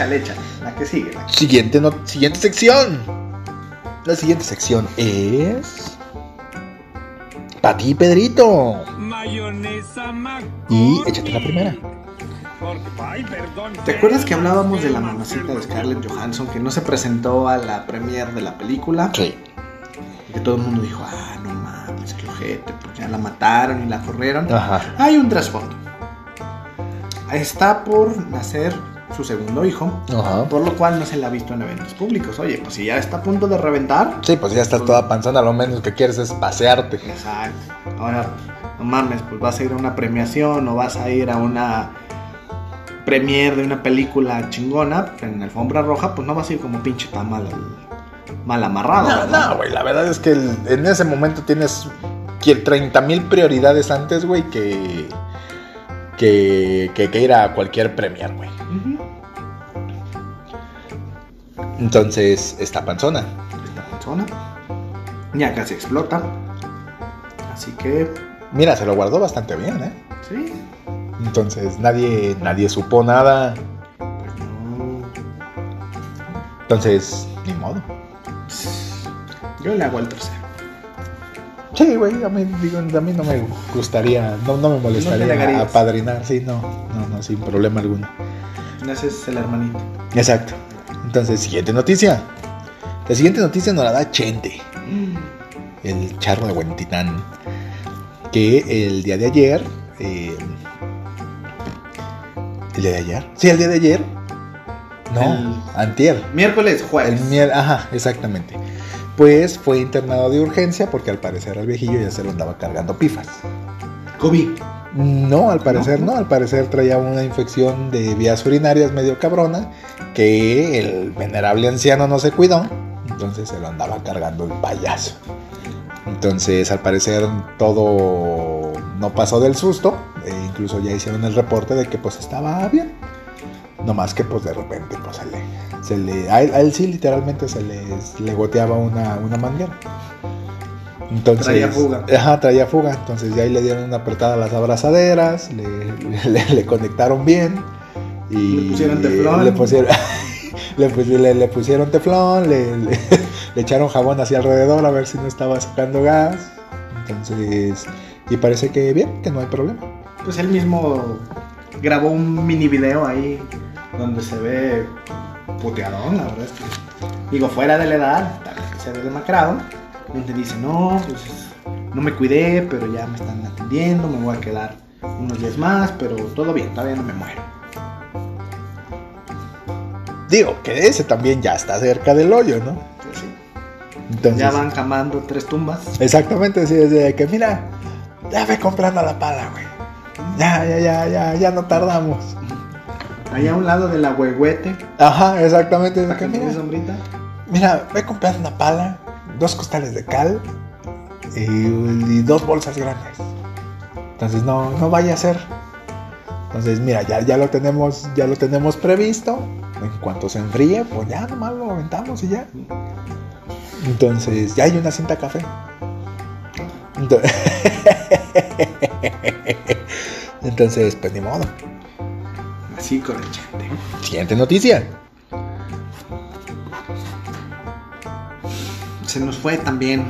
échale, échale. La que sigue. La que... Siguiente, no- siguiente sección. La siguiente sección es para ti, Pedrito. Mayonesa Y échate la primera. ¿Te acuerdas que hablábamos de la mamacita de Scarlett Johansson que no se presentó a la premiere de la película? Sí. Y que todo el mundo dijo, ah, no mames, qué ojete, pues ya la mataron y la corrieron. Ajá. Hay un trasfondo. Está por nacer su segundo hijo, Ajá. por lo cual no se la ha visto en eventos públicos. Oye, pues si ya está a punto de reventar. Sí, pues ya estás toda panzona, lo menos que quieres es pasearte. Exacto. Ahora, no mames, pues vas a ir a una premiación o vas a ir a una premiere de una película chingona en alfombra roja, pues no vas a ir como pinche tamal mal amarrado. No, no, güey, la verdad es que el- en ese momento tienes 30 mil prioridades antes, güey, que, que, que, que ir a cualquier premier, güey. Entonces, está panzona. Esta persona ya casi explota. Así que, Mira, se lo guardó bastante bien, ¿eh? sí, Entonces, nadie, nadie supo nada. pues no. Entonces, ni modo. Yo le hago el tercero. Sí, güey, a mí, digo, a mí no me gustaría, no, no me molestaría apadrinar, sí, no, no, no, sin problema alguno. Ese es el hermanito. Exacto. Entonces, siguiente noticia. La siguiente noticia nos la da Chente, el charro de Huentitán. Que el día de ayer. eh, ¿El día de ayer? Sí, el día de ayer. No, El- antier. Miércoles, El jueves. miel, ajá, exactamente. Pues fue internado de urgencia porque al parecer al viejillo ya se lo andaba cargando pifas. COVID. No, al parecer No. no, al parecer traía una infección de vías urinarias medio cabrona que el venerable anciano no se cuidó, entonces se lo andaba cargando el payaso. Entonces, al parecer todo no pasó del susto, e incluso ya hicieron el reporte de que pues estaba bien. No más que pues de repente pues se le, se le a, él, a él sí literalmente se le, le goteaba una, una manguera. Entonces, Traía fuga. Ajá, traía fuga. Entonces ya ahí le dieron una apretada a las abrazaderas, le, le- le conectaron bien. Y Le pusieron teflón. Le pusieron, le, pus- le- le pusieron teflón, le echaron jabón hacia alrededor a ver si no estaba sacando gas. Entonces, y parece que bien, que no hay problema. Pues él mismo grabó un mini video ahí donde se ve puteadón, la verdad es que. Digo, fuera de la edad, se ve demacrado. Donde dice, no, pues no me cuidé, pero ya me están atendiendo, me voy a quedar unos días más, pero todo bien, todavía no me muero. Digo, que ese también ya está cerca del hoyo, ¿no? Pues sí. Entonces, Ya van camando tres tumbas. Exactamente, sí, es de que mira, ya ve comprando la pala, güey. Ya, ya, ya, ya, ya no tardamos. Allá a un lado de la huehuete, Ajá, exactamente. para que, mira, sombrita. mira, ve comprando una pala, dos costales de cal y, y dos bolsas grandes. Entonces no, no vaya a ser. Entonces, mira, ya, ya lo tenemos, ya lo tenemos previsto. En cuanto se enfríe, pues ya nomás lo aventamos y ya. Entonces, ya hay una cinta café. Ento- Entonces, pues ni modo. El chente. Siguiente noticia. Se nos fue también.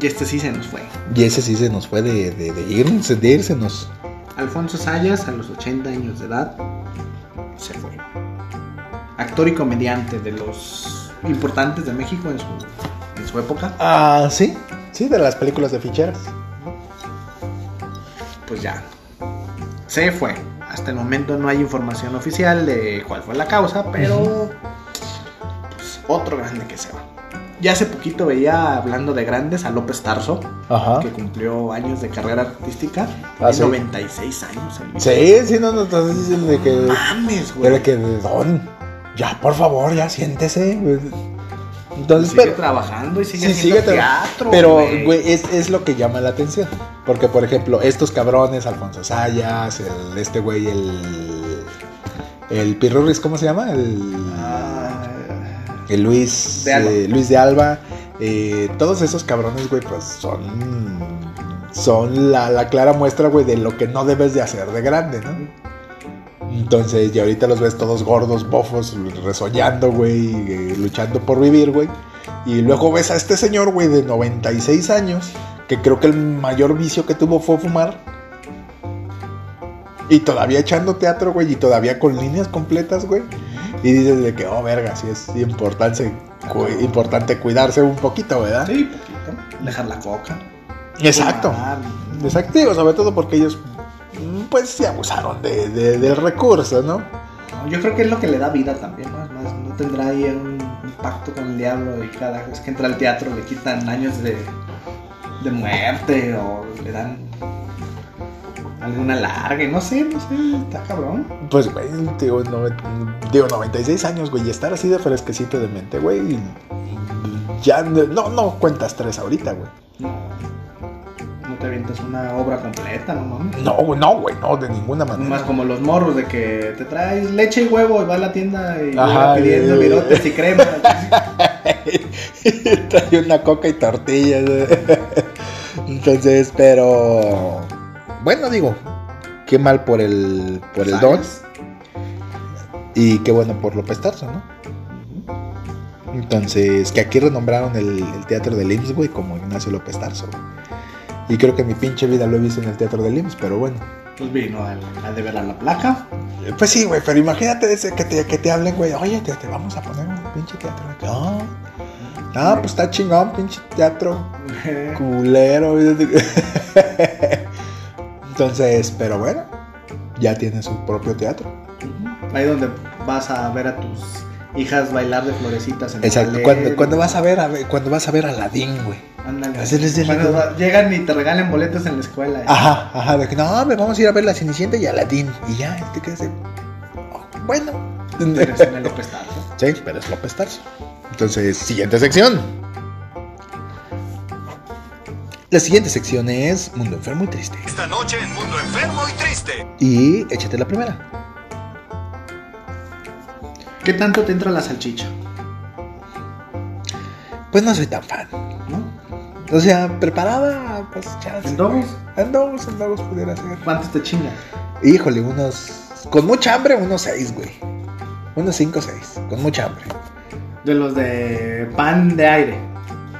Y este sí se nos fue. Y ese sí se nos fue de, de, de irnos, de irsenos. Alfonso Sayas, a los 80 años de edad, se fue. Actor y comediante de los importantes de México en su, en su época. Ah, sí, sí, de las películas de ficheras. Pues ya. Se fue. Hasta el momento no hay información oficial de cuál fue la causa, pero pues, otro grande que se va. Ya hace poquito veía, hablando de grandes, a López Tarso, Ajá. que cumplió años de carrera artística. Ah, en sí. 96 años. el Sí, sí, no, no, estás diciendo de que. Mames, güey. De que, don, ya, por favor, ya siéntese. Entonces, sigue pero. trabajando y sigue Sí, sigue teatro. Pero, güey. güey, es, es lo que llama la atención. Porque, por ejemplo, estos cabrones, Alfonso Sayas, el, este güey, el. El Pirurris, ¿cómo se llama? El. Ah, el Luis De Alba. eh, Luis de Alba, eh, todos esos cabrones, güey, pues son son la, la clara muestra, güey, de lo que no debes de hacer de grande, ¿no? Entonces, y ahorita los ves todos gordos, bofos, resoñando, güey, eh, luchando por vivir, güey. Y luego ves a este señor, güey, de 96 años, que creo que el mayor vicio que tuvo fue fumar. Y todavía echando teatro, güey, y todavía con líneas completas, güey. Y dices de que, oh, verga, sí es importante, cu- importante cuidarse un poquito, ¿verdad? Sí, poquito. Dejar la coca. Exacto. Exacto, sobre todo porque ellos, pues, se abusaron de, de- del recurso, ¿no? No, Yo creo que es lo que le da vida también, ¿no? Además, no tendrá ahí un, un pacto con el diablo y cada vez que entra al teatro le quitan años de, de muerte o le dan alguna larga, y no sé, no sé, está cabrón. Pues, güey, digo, no- digo, 96 años, güey, y estar así de fresquecito de mente, güey, ya no, no cuentas tres ahorita, güey. No te avientas una obra completa, no mames. No, güey, no, güey, no, de ninguna Más manera. como los morros de que te traes leche y huevo y va a la tienda y Ajá, va pidiendo virotes y crema. Trae una coca y tortillas. Entonces, pero bueno, digo, qué mal por el por el don y qué bueno por López Tarso, ¿no? Entonces, que aquí renombraron el, el teatro del IMSS, güey, como Ignacio López Tarso. güey. Y creo que mi pinche vida lo he visto en el teatro del IMSS, pero bueno. Pues vino al- a develar la placa. Eh, Pues sí, güey, pero imagínate ese que te, que te hablen, güey, oye, te, te vamos a poner un pinche teatro. No, no, pues está chingón, pinche teatro. culero. Entonces, pero bueno, ya tiene su propio teatro. Ahí donde vas a ver a tus hijas bailar de florecitas en el Exacto. Cuando, cuando vas a ver a cuando vas a ver a Aladín, güey. Ándale. Hacerles de- Cuando va- llegan y te regalen boletos en la escuela. ¿eh? Ajá, ajá, de que no, me vamos a ir a ver la Cenicienta y Aladín. Y ya, te quedas de, "Oh, bueno. Pero es en el López Tarso. Sí, pero es López Tarso. Entonces, siguiente sección. La siguiente sección es Mundo Enfermo y Triste. Esta noche en Mundo Enfermo y Triste. Y échate la primera. ¿Qué tanto te entra la salchicha? Pues no soy tan fan. ¿No? O sea, preparada, pues. En dogos, en dogos pudiera ser. ¿Cuántos te chingan? Híjole, unos. Con mucha hambre, unos seis, güey. Unos cinco, seis. Con mucha hambre. De los de pan de aire.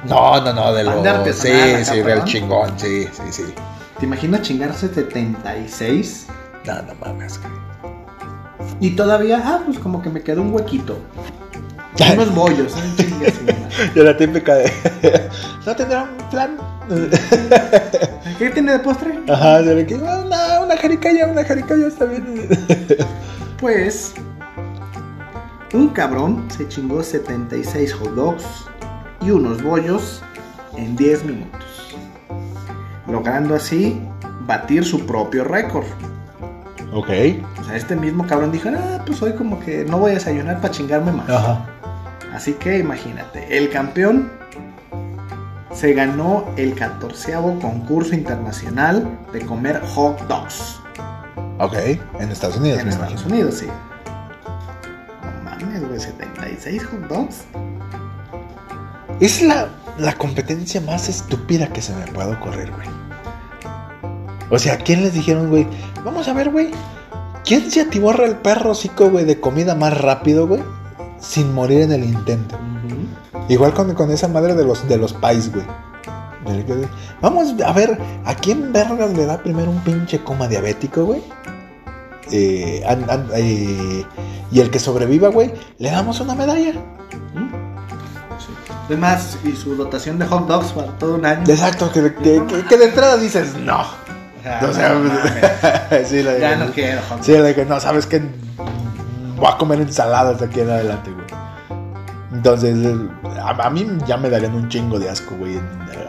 No, no, no, de Pan los. de Sí, artesanal sí, del chingón, sí, sí, sí. ¿Te imaginas chingarse 76? No, no mames, güey. Y todavía, ah, pues como que me quedó un huequito. Unos bollos, ¿eh? Chingue su madre. Y la típica de. ¿No tendrá un plan? ¿Qué tiene de postre? Ajá, de que. Una, una jericaya, una jericaya está bien. Pues, un cabrón se chingó 76 hot dogs y unos bollos en 10 minutos, logrando así batir su propio récord. Ok. O sea, este mismo cabrón dijo, ah, pues hoy como que no voy a desayunar para chingarme más. Ajá. Así que imagínate, el campeón se ganó el 14 concurso internacional de comer hot dogs Ok. En Estados Unidos, en Estados imagino. Unidos, sí. No mames, güey, 76 hot dogs. Es la, la competencia más estúpida que se me puede ocurrir, güey. O sea, ¿quién les dijeron, güey? Vamos a ver, güey. ¿Quién se atiborra el perro hocico, güey, de comida más rápido, güey? Sin morir en el intento. Igual con, con esa madre de los, de los pais, güey. Vamos a ver, ¿a quién vergas le da primero un pinche coma diabético, güey? Eh, eh, y el que sobreviva, güey, le damos una medalla. Es más, y su dotación de hot dogs para todo un año. Exacto, que, que- que- que de entrada dices, no. O sea, no mames. sí, la ya no quiero hot Sí, de que no, sabes que voy a comer ensaladas de aquí en adelante, güey. Entonces, eh, a, a mí ya me darían un chingo de asco, güey.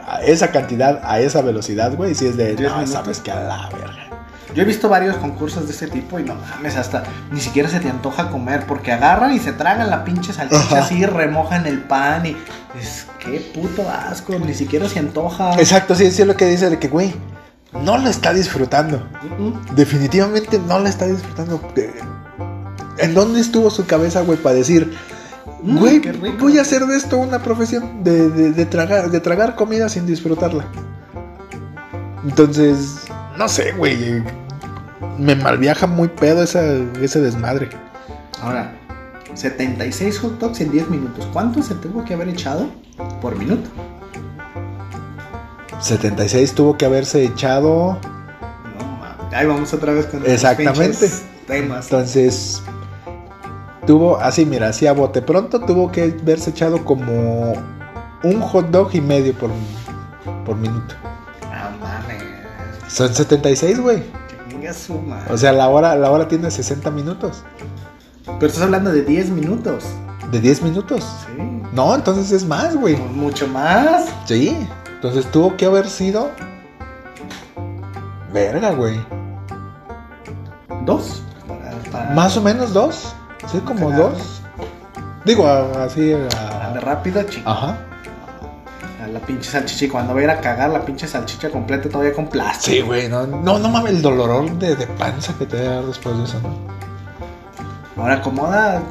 A esa cantidad, a esa velocidad, güey, si es de, no, minutos. sabes que a la verga. Yo he visto varios concursos de este tipo y no mames, hasta ni siquiera se te antoja comer porque agarran y se tragan la pinche salchicha así, remojan el pan y es que puto asco, ni siquiera se antoja. Exacto, sí, sí es lo que dice de que, güey, no lo está disfrutando. Definitivamente no lo está disfrutando. Eh, ¿En dónde estuvo su cabeza, güey, para decir, Mm, güey, voy a hacer de esto una profesión de, de- de tragar, de tragar comida sin disfrutarla? Entonces, no sé, güey. Me malviaja muy pedo esa, ese desmadre. Ahora, 76 hot dogs en 10 minutos. ¿Cuánto se tuvo que haber echado por minuto? 76 tuvo que haberse echado. No mames. Ahí vamos otra vez con Exactamente. temas. Entonces, tuvo, así, mira, así a bote pronto, tuvo que haberse echado como un hot dog y medio por, por minuto. No mames. Son 76, güey. Chinga su madre. O sea, la hora, la hora tiene 60 minutos. Pero estás hablando de 10 minutos. De 10 minutos. Sí. No, entonces es más, güey. Mucho más. Sí. Entonces tuvo que haber sido. Verga, güey. Dos. Para- para- Más o menos dos. Sí, como Claro. dos. Digo, así. a- Ande rápido, chico. Ajá. A la pinche salchicha. Y cuando va a ir a cagar la pinche salchicha completa todavía con plástico. Sí, güey. No, no, no mames, el dolor de, de panza que te da después de eso, ¿no? Ahora acomoda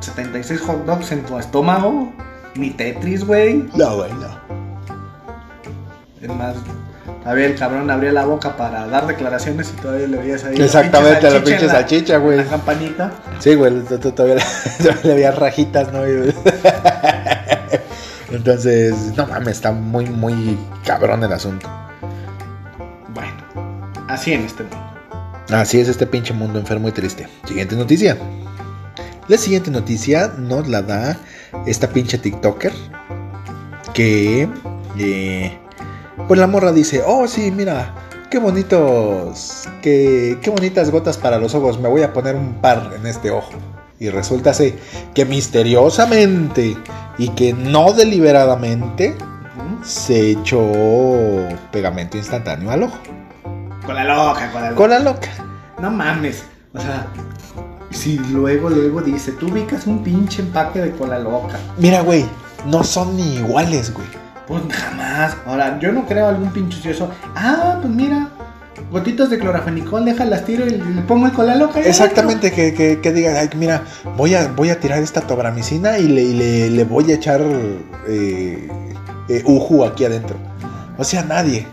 76 hot dogs en tu estómago. Ni Tetris, güey. No, güey, no. Es más, todavía el cabrón abría la boca para dar declaraciones y todavía le veías ahí. Exactamente, la pinche salchicha, güey. La campanita. Sí, güey, todavía, le- todavía le veías rajitas, ¿no? Entonces, no mames, está muy, muy cabrón el asunto. Bueno, así en este mundo. Así es este pinche mundo enfermo y triste. Siguiente noticia. La siguiente noticia nos la da esta pinche TikToker. Que. eh, pues la morra dice: Oh, sí, mira. Qué bonitos. Qué, qué bonitas gotas para los ojos. Me voy a poner un par en este ojo. Y resulta que misteriosamente y que no deliberadamente se echó pegamento instantáneo al ojo. Con la loca, con la loca. Con la loca. No mames. O sea, si luego, luego dice, tú ubicas un pinche empaque de cola loca. Mira, güey, no son ni iguales, güey. Pues jamás. Ahora, yo no creo algún pinche ocioso. Ah, pues mira. Gotitas de clorafenicol, déjalas tiro y le pongo el cola loca. Exactamente, que, que, que diga, ay, mira, voy a, voy a tirar esta tobramicina y le, y le, le voy a echar eh, eh, Uju aquí adentro. O sea, nadie.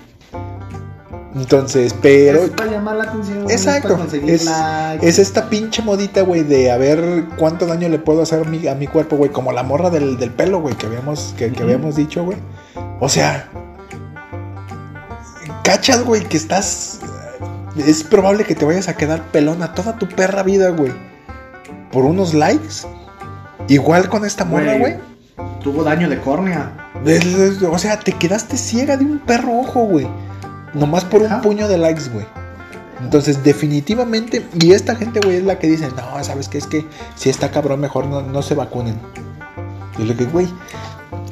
Entonces, pero... Es para llamar la atención. Exacto. para conseguir Es, likes. es esta pinche modita, güey, de a ver cuánto daño le puedo hacer a mi, a mi cuerpo, güey. Como la morra del, del pelo, güey, que habíamos, que, habíamos dicho, güey. O sea, cachas, güey, que estás. Es probable que te vayas a quedar pelona toda tu perra vida, güey. Por unos likes. Igual con esta morra, güey. Tuvo daño de córnea. O sea, te quedaste ciega de un perro ojo, güey. Nomás por un Ajá. puño de likes, güey. Entonces, definitivamente, y esta gente, güey, es la que dice, no, ¿sabes qué? Es que si está cabrón, mejor no, no se vacunen. Y lo que, güey,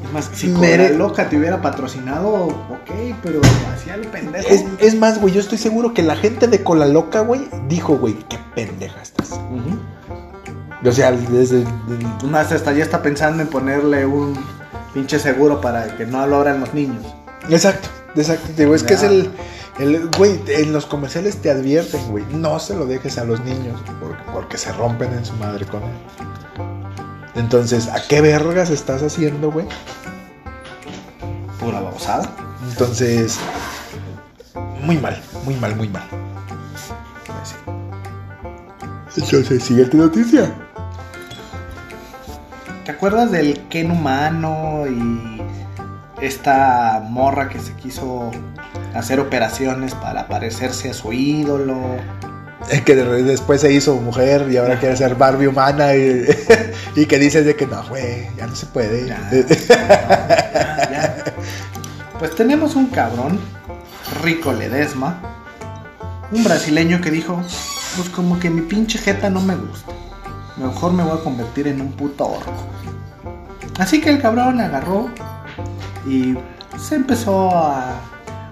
Es más, si Mere- Cola Loca te hubiera patrocinado, ok, pero hacía lo pendejo. es, es más, güey, yo estoy seguro que la gente de Cola Loca, güey, dijo, güey, qué pendeja estás. O sea, desde... Vez hasta ya está pensando en ponerle un pinche seguro para que no lo abran los niños. Exacto, exacto. Digo, es que es el, el. Güey, en los comerciales te advierten, güey. No se lo dejes a los niños porque, porque se rompen en su madre con él. Entonces, ¿a qué vergas estás haciendo, güey? Pura babosada. Entonces, muy mal, muy mal, muy mal. Pues. Entonces, siguiente noticia. ¿Te acuerdas del Ken humano y esta morra que se quiso hacer operaciones para parecerse a su ídolo? Es que de- después se hizo mujer y ahora quiere ser Barbie humana y, y que dices de que no, güey, ya no se puede. Ya. Ya, ya. Pues tenemos un cabrón, Rico Ledesma, un brasileño que dijo, pues como que mi pinche jeta no me gusta. Mejor me voy a convertir en un puto orco. Así que el cabrón agarró y se empezó a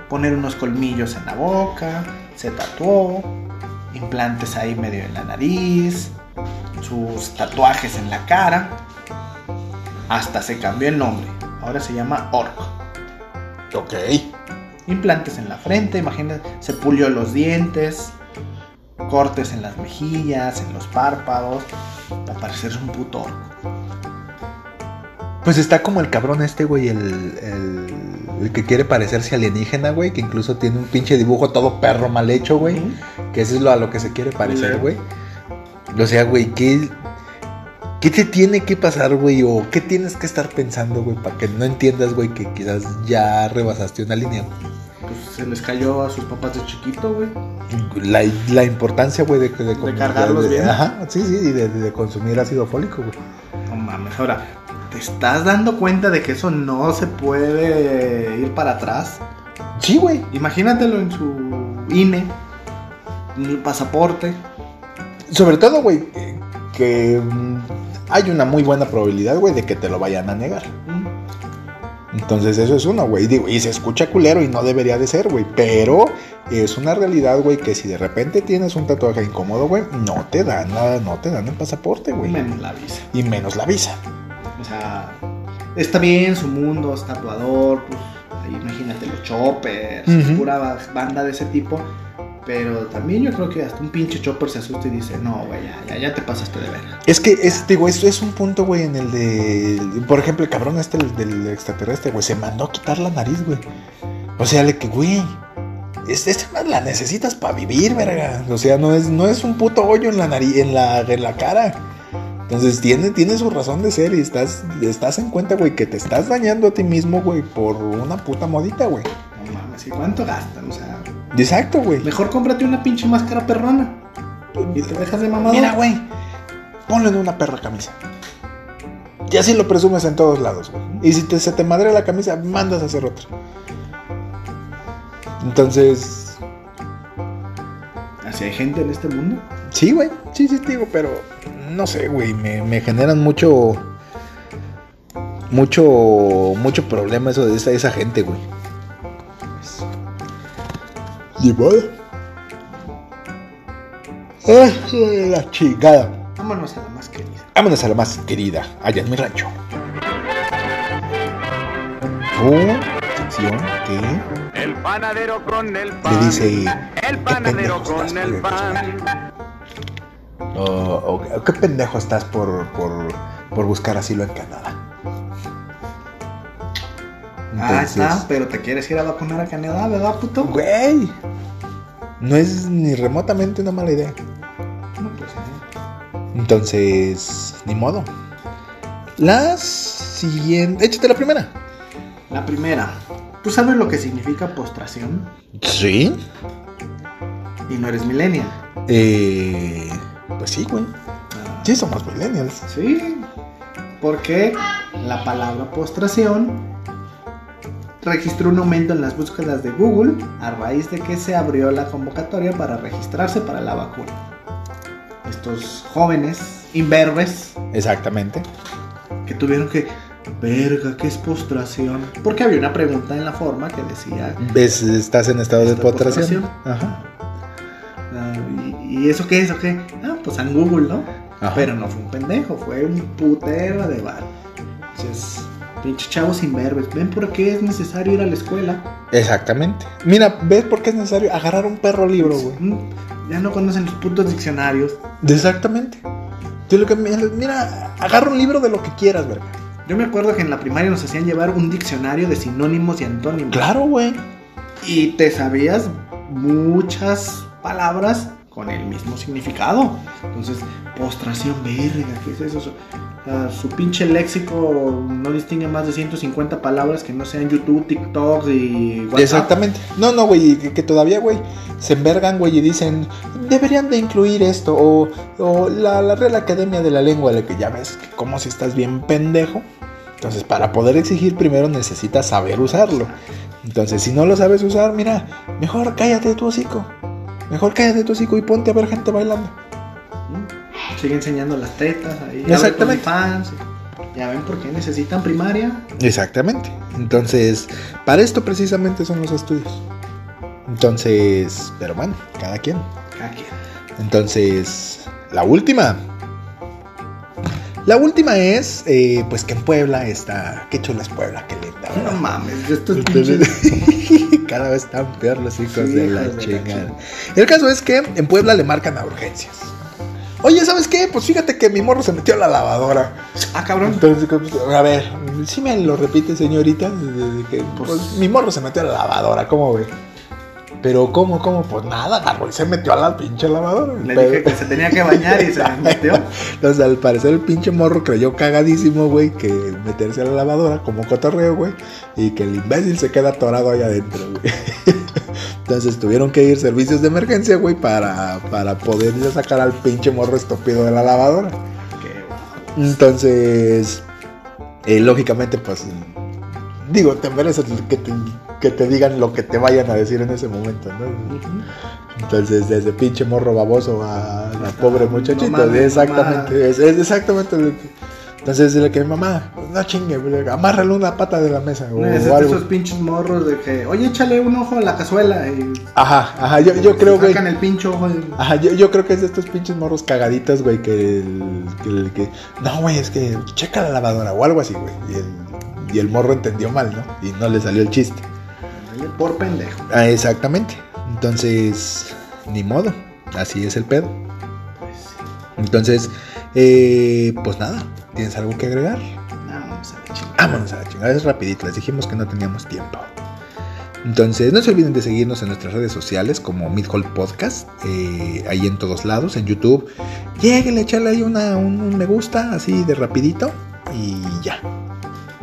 poner unos colmillos en la boca, se tatuó, implantes ahí medio en la nariz, sus tatuajes en la cara. Hasta se cambió el nombre. Ahora se llama Orco. ok. Implantes en la frente, imagínate, se pulió los dientes, cortes en las mejillas, en los párpados, para parecerse un puto orco. Pues está como el cabrón este, güey, el, el, el que quiere parecerse alienígena, güey, que incluso tiene un pinche dibujo todo perro mal hecho, güey. Que eso es lo a lo que se quiere parecer, güey. O sea, güey, ¿qué, ¿qué te tiene que pasar, güey? O qué tienes que estar pensando, güey, para que no entiendas, güey, que quizás ya rebasaste una línea. Pues se les cayó a sus papás de chiquito, güey. La, la importancia, güey, de, de, de, cargarlos bien. Ajá, sí, sí, y de, de consumir ácido fólico, güey. No mames, ahora, ¿te estás dando cuenta de que eso no se puede ir para atrás? Sí, güey. Imagínatelo en su INE, en el pasaporte. Sobre todo, güey, que- mm, hay una muy buena probabilidad, güey, de que te lo vayan a negar. Mm. Entonces eso es uno, güey. Digo, y se escucha culero y no debería de ser, güey. Pero es una realidad, güey, que si de repente tienes un tatuaje incómodo, güey, no te dan la, no te dan el pasaporte, güey. Menos la visa. Y menos la visa. O sea, está bien su mundo, es tatuador, pues ahí imagínate los choppers, Ujú. pura banda de ese tipo. Pero también yo creo que hasta un pinche chopper se asusta y dice, no, güey, ya, ya, ya te pasaste de ver. Es que, es, digo, eso es un punto, güey, en el de. Por ejemplo, el cabrón este del, del extraterrestre, güey, se mandó a quitar la nariz, güey. O sea, le que, güey. Es, esta madre la necesitas para vivir, verga. O sea, no es, no es un puto hoyo en la nariz, en la, en la cara. Entonces tiene, tiene su razón de ser y estás, estás en cuenta, güey, que te estás dañando a ti mismo, güey, por una puta modita, güey. No mames, ¿y cuánto gastan? O sea, Exacto, güey. mejor cómprate una pinche máscara perrona. Y te dejas de mamador. Mira, güey, ponle en una perra camisa. Y así lo presumes en todos lados, güey. Y si te- se te madre la camisa, mandas a hacer otra. Entonces, Así hay gente en este mundo. sí, güey, sí, sí, te digo, pero no sé, güey, me, me generan mucho, mucho, mucho problema eso de esa, esa gente, güey. Y bueno. Ay, la chingada. Vámonos a la más querida. Vámonos a la más querida, allá en mi rancho. Sección que El panadero con el le pan. dice El ¿qué panadero con el pan. O, qué pendejo estás por, por, por buscar asilo en Canadá. Ah, está, pero te quieres ir a vacunar a Canadá, ¿verdad, puto? Güey. No es ni remotamente una mala idea. No, pues no. Entonces, ni modo. Las siguientes. Échate la primera. La primera. ¿Tú sabes lo que significa postración? Sí. Y no eres millennial. Eh, pues sí, güey. Sí, somos millennials. Sí. Porque la palabra postración registró un aumento en las búsquedas de Google a raíz de que se abrió la convocatoria para registrarse para la vacuna. Estos jóvenes imberbes Exactamente. que tuvieron que verga, ¿qué es postración? Porque había una pregunta en la forma que decía ¿Ves? Estás en estado de postración. Ajá. ah, ¿y, y eso qué es o qué? Ah, pues en Google, ¿no? Ajá. Pero no fue un pendejo, fue un putero de bar. Entonces, pinche chavos imberbes, ¿ven por qué es necesario ir a la escuela? Exactamente. Mira, ¿ves por qué es necesario agarrar un perro libro, güey? Ya no conocen los putos diccionarios. Exactamente. Yo lo que mira, agarra un libro de lo que quieras, verga. Yo me acuerdo que en la primaria nos hacían llevar un diccionario de sinónimos y antónimos. Claro, güey. Y te sabías muchas palabras con el mismo significado. Entonces, postración, verga, ¿qué es eso? Su, pinche léxico no distingue más de 150 palabras que no sean YouTube, TikTok y WhatsApp. Exactamente. No, no, güey, que, que todavía, güey, se envergan, güey, y dicen, deberían de incluir esto, o, o la, la Real Academia de la Lengua, de que ya ves que como si estás bien pendejo. Entonces, para poder exigir, primero necesitas saber usarlo. Entonces, si no lo sabes usar, mira, mejor cállate tu hocico. Mejor cállate tu hocico y ponte a ver gente bailando. ¿Mm? Sigue enseñando las tetas ahí. Exactamente. Fans. Ya ven por qué necesitan primaria. Exactamente. Entonces, para esto precisamente son los estudios. Entonces, pero bueno, cada quien. Cada quien. Entonces, la última. La última es, eh, pues que en Puebla está. Qué chula es Puebla, qué linda. No ¿verdad? mames, estos pinches. Entonces, cada vez están peor los hijos Sí, de la de la chingada. El caso es que en Puebla le marcan a urgencias. Oye, ¿sabes qué? Pues fíjate que mi morro se metió a la lavadora. Ah, cabrón. Entonces, a ver, si me lo repite, señorita, que, pues, mi morro se metió a la lavadora, ¿cómo ve? Pero, ¿cómo, cómo? Pues nada, agarró y se metió a la pinche lavadora. Le dije que se tenía que bañar y se metió. Entonces, al parecer, el pinche morro creyó cagadísimo, güey, que meterse a la lavadora como cotorreo, güey, y que el imbécil se queda atorado ahí adentro, güey. Entonces, tuvieron que ir servicios de emergencia, güey, para, para poder ir a sacar al pinche morro estúpido de la lavadora. Qué guapo. Entonces, eh, lógicamente, pues, digo, te mereces que te, que te digan lo que te vayan a decir en ese momento, ¿no? Entonces, desde pinche morro baboso a la pobre no muchachita, mames, exactamente, es, es exactamente lo que... Entonces, le que mamá, no chingue, amárrale una pata de la mesa o, Es o algo. esos pinches morros de que, oye, échale un ojo a la cazuela. Y Ajá, ajá, yo, yo creo, güey. El pinche ojo. y- Ajá, yo, yo creo que es de estos pinches morros cagaditos, güey, que el, que el que... No, güey, es que checa la lavadora o algo así, güey. Y el, y el morro entendió mal, ¿no? Y no le salió el chiste. Por pendejo. Ah, exactamente. Entonces, ni modo. Así es el pedo. Pues sí. Entonces, eh, pues nada. ¿Tienes algo que agregar? Vamos a la chingada. Vámonos a la chingada. Es rapidito. Les dijimos que no teníamos tiempo. Entonces, no se olviden de seguirnos en nuestras redes sociales como Midhall Podcast, eh, ahí en todos lados, en YouTube. Lleguen, echarle ahí una, un, un me gusta, así de rapidito, y ya,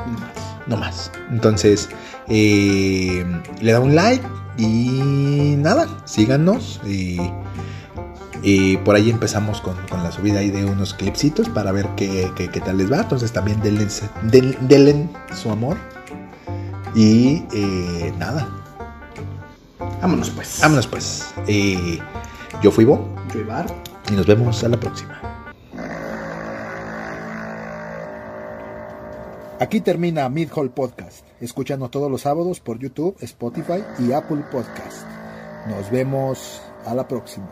No más. no más. Entonces, eh, le da un like y nada, síganos. Y, y por ahí empezamos con, con la subida ahí de unos clipsitos para ver qué, qué- qué tal les va. Entonces también denle, den- denle su amor. Y eh, nada, Vámonos pues. vámonos pues. Eh, yo fui Bo Yo Ibar. y nos vemos a la próxima. Aquí termina Mid Hall Podcast. Escúchanos todos los sábados por YouTube, Spotify y Apple Podcast. Nos vemos a la próxima.